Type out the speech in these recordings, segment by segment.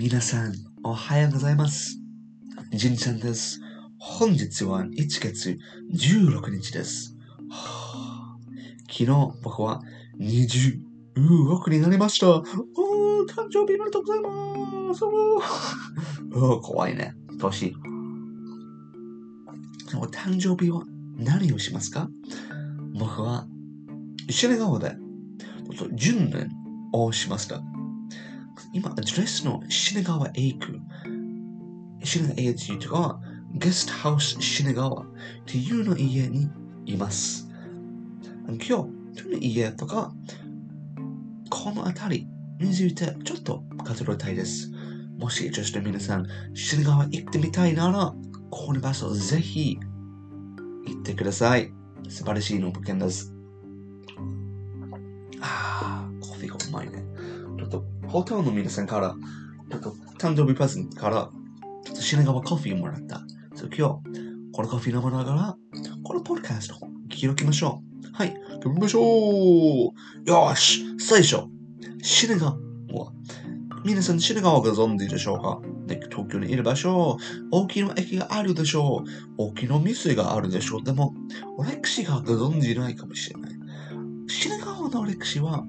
皆さん、おはようございます。ジンちゃんです。本日は1月16日です。はあ昨日僕は26になりました。おー、誕生日おめでとうございます。おーお怖いね。年。お誕生日は何をしますか？僕は、品川で、ちょっと10年をしました。今、アドレスの品川へ行く。品川へ行くとか、ゲストハウス品川っていうの家にいます。今日、その家とか、この辺りについてちょっと語りたいです。もし、ちょっと皆さん、品川行ってみたいなら、この場所ぜひ行ってください。素晴らしいの物件です。あー、コーヒーがうまいね。と、ホテルの皆さんから、ちょっと、誕生日プレゼントから、ちょっと品川コーヒーもらった。そう今日、このコーヒー飲みながら、このポッドキャストを聞きましょう。はい、聞きましょうよし最初、品川は、皆さん品川ご存知でしょうか？で東京にいる場所、大きな駅があるでしょう。大きな店があるでしょう。でも、歴史がご存知ないかもしれない。品川の歴史は、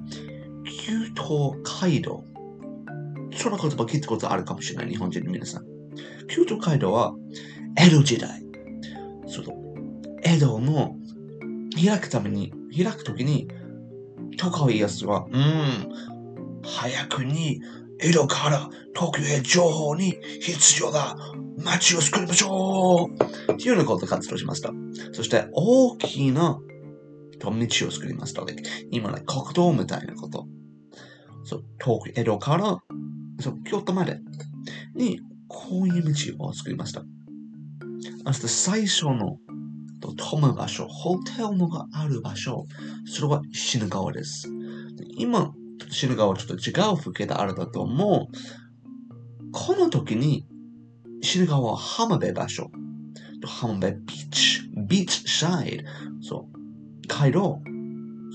旧東街道。その言葉聞いたことあるかもしれない、日本人の皆さん。旧東街道は、江戸時代。その、江戸の開くために、開くときに、徳川家康は、うん、早くに江戸から東京へ情報に必要だ街を作りましょうっていうようなことを活動しました。そして、大きな道を作りました。今ね、国道みたいなこと。そう、東京、江戸から、そう、京都までに、こういう道を作りました。そして最初のと泊む場所、ホテルのがある場所、それは品川です。今、品川はちょっと違う風景であるだと思う。この時に、品川は浜辺場所。浜辺ビーチ、ビーチサイド。そう。街道。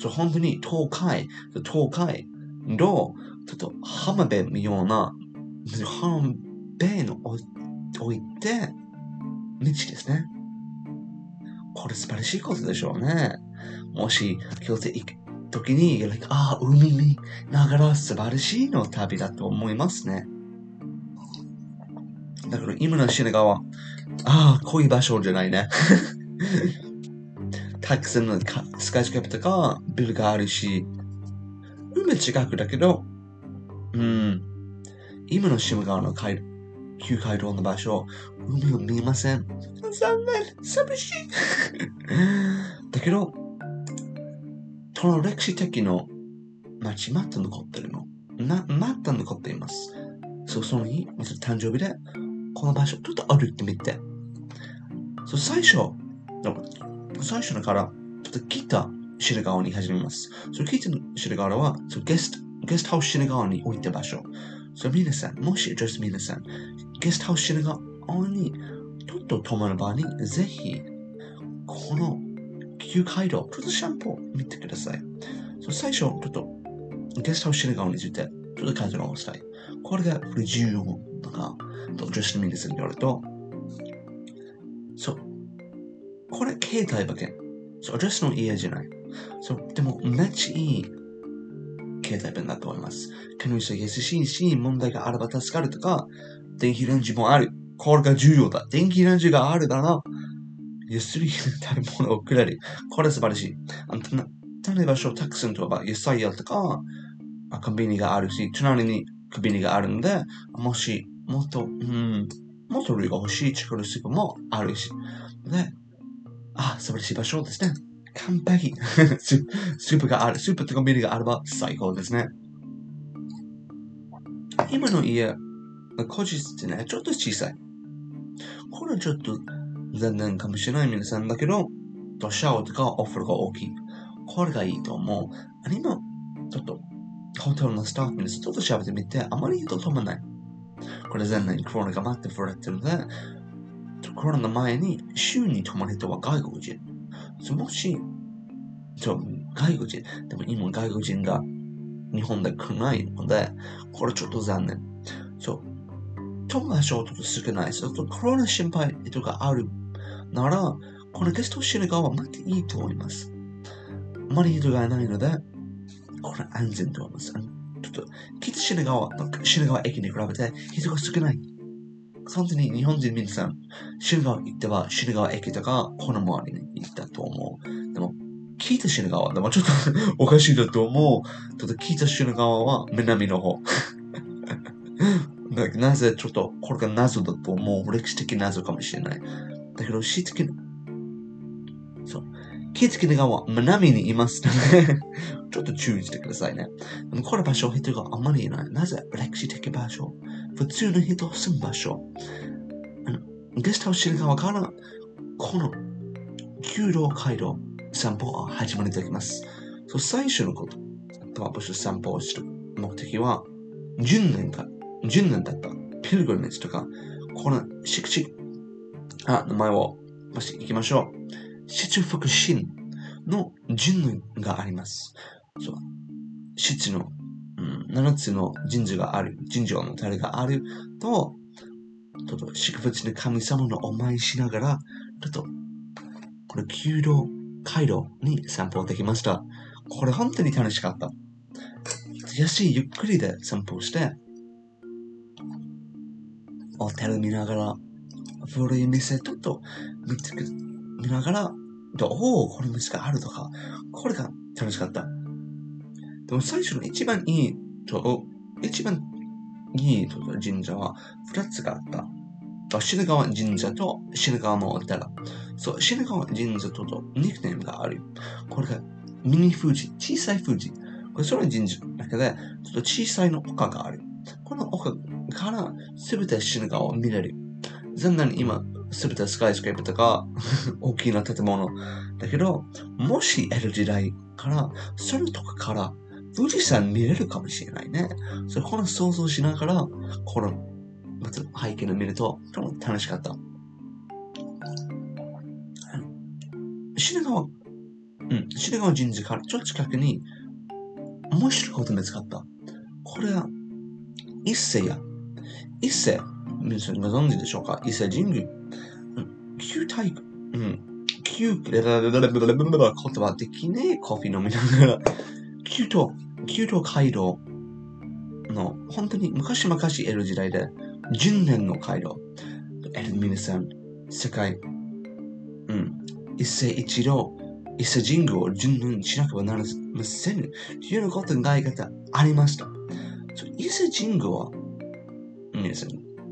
そう、本当に東海、東海の、ちょっと浜辺のような、浜辺の置いて、道ですね。これ素晴らしいことでしょうね。もし、京都行く時に、like、ああ、海見ながら素晴らしいの旅だと思いますね。だから今の品川、ああ、こういう場所じゃないね。たくさんのスカイスケープとかビルがあるし、海近くだけど、うん、今の品川の海旧街道の場所、海を見えません。残念、寂しい。だけど、その歴史的の街また残ってるの。な、また残っています。そう、その日、誕生日で、この場所ちょっと歩いてみて。そう、最初、最初のから、ちょっと北品川に始めます。そう、北の品川は、そう、ゲスト、ゲストハウス品川に置いた場所。そう、皆さん、もし、just 皆さん、ゲストハウス品川に、ちょっと泊まる場に、ぜひ、この旧街道、ちょっとシャンプー見てください。そう最初、ちょっと、ゲストハウス品川について、ちょっと感じをしたい。これが不自由とか、と、just 皆さんによると、そう、これ、携帯馬券。そう、アドレスの家じゃない。そう、でも、めっちゃいい携帯弁だと思います。可能性が優しいし、問題があれば助かるとか、電気レンジもある。これが重要だ。電気レンジがあるなら、安い食べ物をくれる。これ素晴らしい。あ例えば、たくさんとか、野菜やとか、コンビニがあるし、隣にコンビニがあるんで、もし、もっと、うん、もっと類が欲しいチョコレートスープもあるし。で、あ、素晴らしい場所ですね。完璧。ススープがある。スープとコンビニがあれば最高ですね。今の家、個室ってね、ちょっと小さい。これはちょっと残念かもしれない皆さんだけど、シャワーとかお風呂が大きい。これがいいと思う。今、ちょっと、ホテルのスタッフにちょっと調べてみて、あまり人とまない。これ残念にコロナが待ってくれてるので、コロナの前に週に泊まる人は外国人。もし、そう、外国人。でも今外国人が日本で来ないので、これちょっと残念。そう。友達はちょっと少ない。ちょっとコロナ心配とかあるなら、このゲストシネガは待っていいと思います。あまり人がいないので、これ安全と思います。ちょっと、北品川、品川駅に比べて人が少ない。本当に日本人皆さん、品川行っては品川駅とかこの周りに行ったと思う。でも、北品川、でもちょっとおかしいだと思う。ちょっと北品川は南の方。なぜちょっとこれが謎だと思う。歴史的謎かもしれない。だけど、史的そう。気付きながら南にいますので ちょっと注意してくださいね。この場所、人があまりいない。なぜ？歴史的場所普通の人住む場所。ゲストハウスの側から、この、旧道街道、散歩は始まりいただきます。そう最初のこと、トワブス散歩をする目的は、10年か、10年だった、ピルグルメッジとか、この敷地、あ、名前を、もし行きましょう。七福神の神があります。そう。七の、うん、七つの神社がある、神社の樽があると、ちょっと祝福の神様のお参りしながら、ちょっと、この弓道街道に散歩できました。これ本当に楽しかった。安いゆっくりで散歩して、ホテル見ながら、古い店ちょっと見つけ見ながら、おお、この虫があるとか、これが楽しかった。でも最初の一番いいと、一番いい神社は二つがあった。品川神社と品川のお寺。そう、品川神社ととニックネームがある。これがミニ富士、小さい富士。これその神社だけで、ちょっと小さいの丘がある。この丘からすべて品川を見れる。残念今、すべてスカイスクープとか 大きな建物。だけど、もし得る時代から、そのとこから富士山見れるかもしれないね。それ、この想像しながら、この、まず背景を見ると、とても楽しかった。品川、うん、品川神社からちょっと近くに、面白いこと見つかった。これは、一世や。一世、皆さんご存知でしょうか？伊勢神宮。旧体育、うん。旧、言葉できねえコーヒー飲みながら、旧都、旧都街道の、本当に昔々得る時代で、10年の街道。える皆さん、世界、うん。一世一度、伊勢神宮を順年しなければなりません。というようなことがありました。伊勢神宮は、皆さん、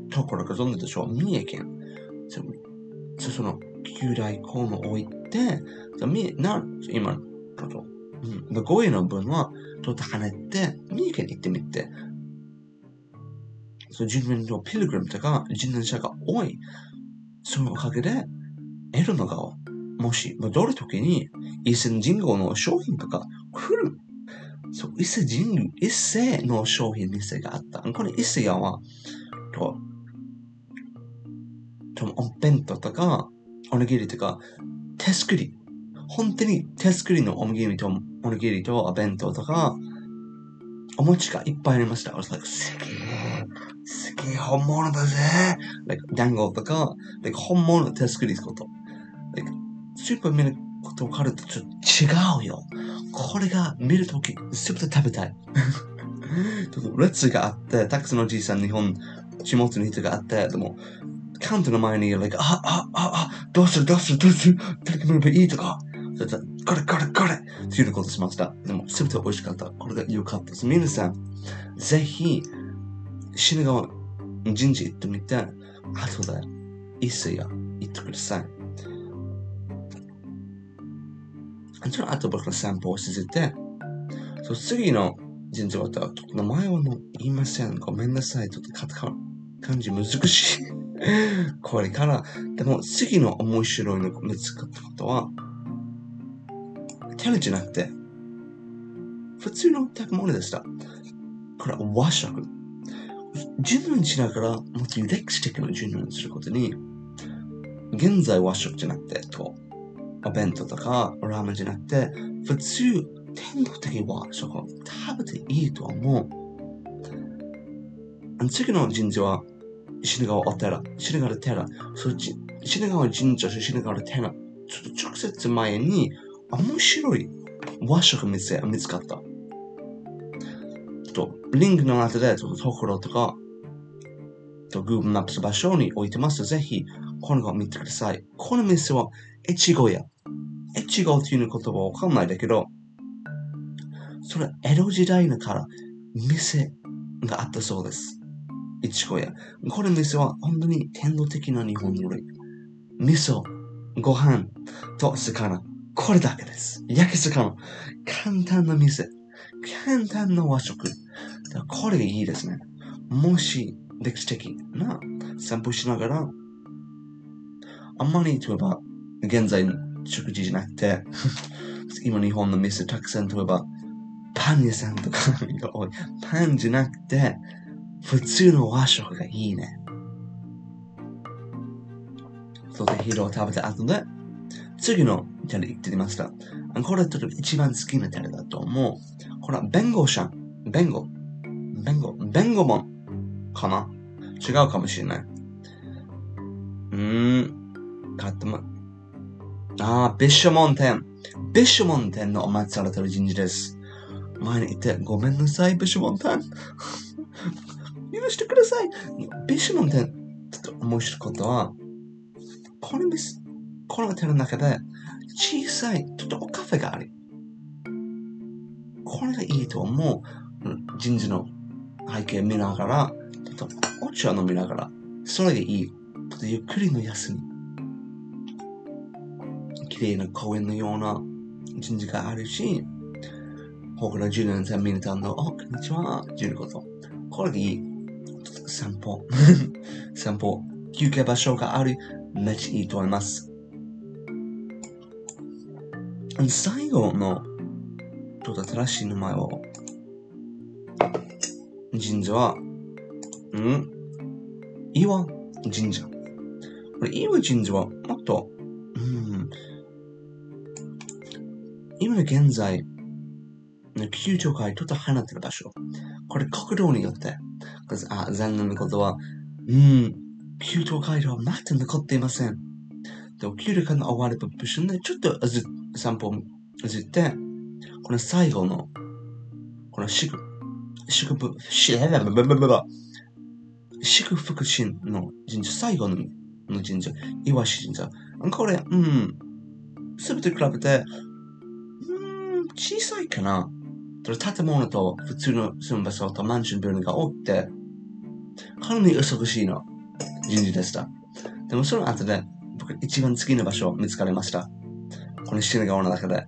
ところが存じでしょう。三重県。その、旧来項の置いて、み、な、今、ちょっと、うん、語彙の分は、ちょっと跳ねて、三重県に行ってみて、その人民のピルグリムとか人年者が多い。そのおかげで、得るのが、もし戻るときに、伊勢神宮の商品とか来る。そう、伊勢神宮、伊勢の商品店があった。これ伊勢屋は、と、お弁当とか、おにぎりとか、手作り。本当に手作りのおにぎりと、おにぎりとお弁当とか、お餅がいっぱいありました。I was like, すげえ、すげえ本物だぜ。like, 団子とか、like, 本物の手作りってこと。like, スーパー見ることをかるとちょっと違うよ。これが見るとき、すべて食べたい。ちょっと列があって、たくさんのおじいさん、日本、地元の人があって、でも、カウントの前に、like, あ、あ、あ、あ、どうするどうするどうする誰か乗ればいいとか、そしたら、これこれこれっていうことしました。でも、すべて美味しかった。これが良かったです。皆さん、ぜひ、品川神社行ってみて、後で、伊勢屋行ってください。その後僕の散歩をしてて、そう次の神社は、名前はもう言いません。ごめんなさい。ちょっとカタカナ漢字難しい。これから、でも次の面白いのが見つかったことは、テレじゃなくて、普通の食べ物でした。これは和食。順論しながら、もっと歴史的な順論することに、現在和食じゃなくて、と、お弁当とかラーメンじゃなくて、普通、天国的和食を食べていいと思う。次の神社は、死ぬ川お寺、死ぬ川寺、そっち、死川神社、死ぬ川寺、ちょっと直接前に面白い和食店見つかった。と、リンクの後で、そのところとか、と Google Maps 場所に置いてます。ぜひ、このを見てください。この店は、越後屋。越後っていう言葉わかんないだけど、それ、江戸時代のから店があったそうです。越後屋。これの店は本当に天皇的な日本料理。味噌、ご飯と魚。これだけです。焼き魚。簡単な店。簡単な和食。これいいですね。もし歴史的な散歩しながら、あんまり例えば、現在の食事じゃなくて、今日本の店たくさん例えば、パン屋さんとかが多い。パンじゃなくて、普通の和食がいいね。そして昼を食べた後で、次のテレ行ってみました。これと一番好きなテレだと思う。これは弁護士弁護。弁護。弁護門かな違うかもしれない。うーん。買っても、ああ、ビッシュモン店。ビッシュモン店のお待ちされてる人事です。前に言って、ごめんなさい、ビッシュモン店。許してください。ビシュモン店、ちょっと面白いことは、この店、この店の中で、小さい、ちょっとおカフェがある。これがいいと思う。人事の背景見ながら、ちょっとお茶飲みながら、それがいい。ちょっとゆっくりの休み。綺麗な公園のような人事があるし、他の10年間見れたの、お、こんにちは、っていうこと。これがいい。散歩。散歩。休憩場所がある。めっちゃいいと思います。最後の、ちょっと新しい名前を、神社は、ん？岩神社。これ、岩神社は、もっと、うん、今現在、球場からちょっと離れてる場所。これ、国道によって、あ、残念なことは、うん、球場街道はまだ残っていません。でも、球場の終わり部所で、ちょっとず散歩ずって、この最後の、この祝、祝福、祝福神の神社、最後の神社、岩し神社。これ、うん、すべて比べて、うん、小さいかな。建物と普通の住む場所とマンションビルが多くて、かなり忙しいの神社でした。でもその後で、僕一番好きな場所を見つかりました。このシナ川の中で。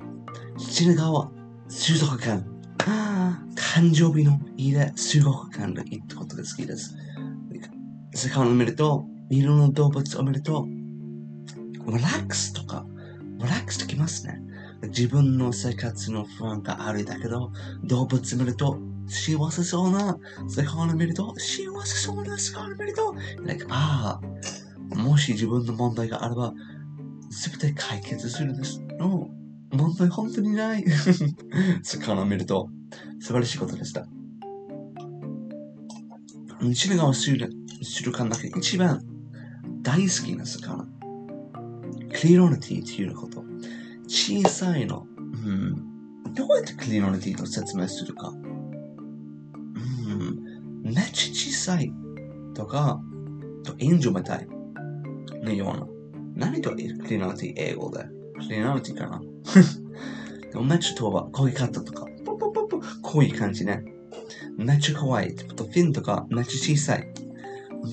シナ川、水族館。誕生日のいいで水族館がいいってことで好きです。魚を見ると、いろんな動物を見ると、リラックスとか、リラックスできますね。自分の生活の不安があるだけど、動物見ると、幸せそうな魚を見ると、幸せそうな魚見ると、like, ああ、もし自分の問題があれば、すべて解決するんです。の問題本当にない。魚を見ると、素晴らしいことでした。西川する、するかの中一番大好きな魚。クリロニティっていうこと。小さいの。うん。どうやってクリロニティと説明するか。うん。めっちゃ小さいとか、と援助みたいのような。何とクリノリティ英語で。クリノリティかな でもめっちゃ飛ば、こういう方とか、ポポポポ、こういう感じね。めっちゃ可愛い。フィンとかめっちゃ小さい。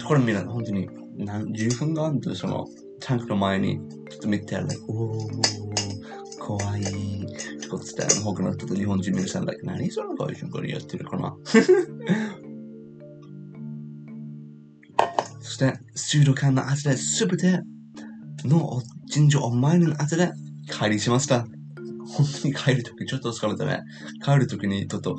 これ見ると本当に何十分間とそのタンクの前にちょっと見て、like, おー、かわいい。ってことで、他の人と日本人皆さん、like, 何その会社これやってるかな そして、水道管の後で全ての神社を前の後で帰りしました。本当に帰るときちょっと疲れたね。帰るときにちょっと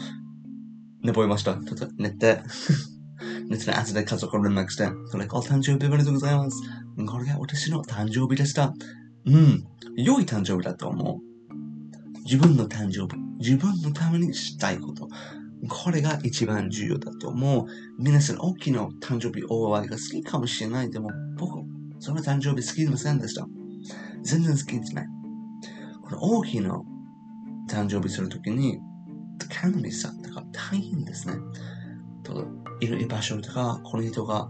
寝ぼえました。ちょっと寝て。寝て後で家族連絡して、それ、お誕生日おめでとうございます。これが私の誕生日でした。うん。良い誕生日だと思う。自分の誕生日。自分のためにしたいこと。これが一番重要だと思う。皆さん、大きな誕生日お祝いが好きかもしれない。でも、僕、その誕生日好きでませんでした。全然好きですね。この大きな誕生日するときに、管理さんとか大変ですね。といる場所とか、この人が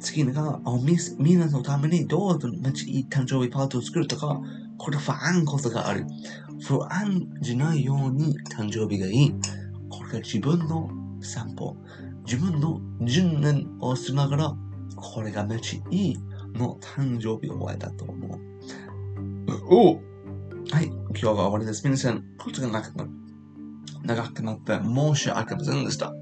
好きなが、みみんなのためにどうぞめっちゃいい誕生日パーティーを作るとか、これ不安ことがある。不安じゃないように誕生日がいい。これが自分の散歩、自分の10年をしながら、これがめっちゃいいの誕生日を終えたと思う。おはい、今日が終わりです。皆さん、ことが長くな長くなって申し訳ませんでした。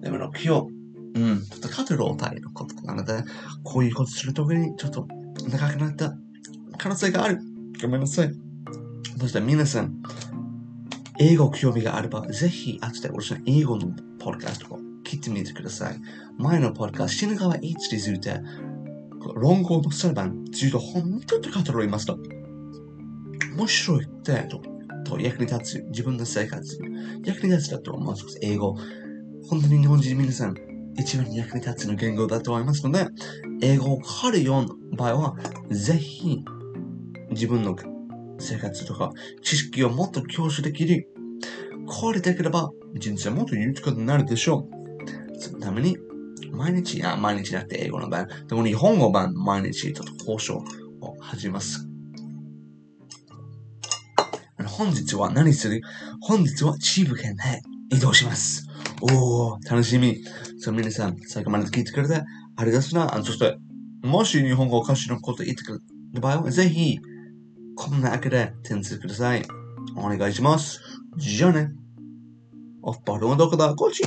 でも今日、うん、ちょっとカトロータイのことなので、こういうことするときにちょっと長くなった可能性がある。ごめんなさい。そして皆さん、英語興味があれば、ぜひ後で私の英語のポッドキャストを聞いてみてください。前のポッドキャスト、死ぬ川いつについて、論語の裁判について本当に語りました。面白いって、と役に立つ、自分の生活、役に立つだと思う英語。本当に日本人皆さん、一番役に立つの言語だと思いますので、英語を変わるような場合は、ぜひ、自分の生活とか知識をもっと享受できる。これできれば、人生もっと豊かになるでしょう。そのために、毎日、あ、毎日なって英語の版、でも日本語版、毎日ちょっと交渉を始めます。本日は何する？本日はチーム県へ移動します。おー、楽しみ。そう、皆さん、最後まで聞いてくれてありがとうな。そして、もし日本語おかしなこと言ってくれた場合は、ぜひ、こんなわけで点数ください。お願いします。じゃあね。オフバルーンどこだこっち。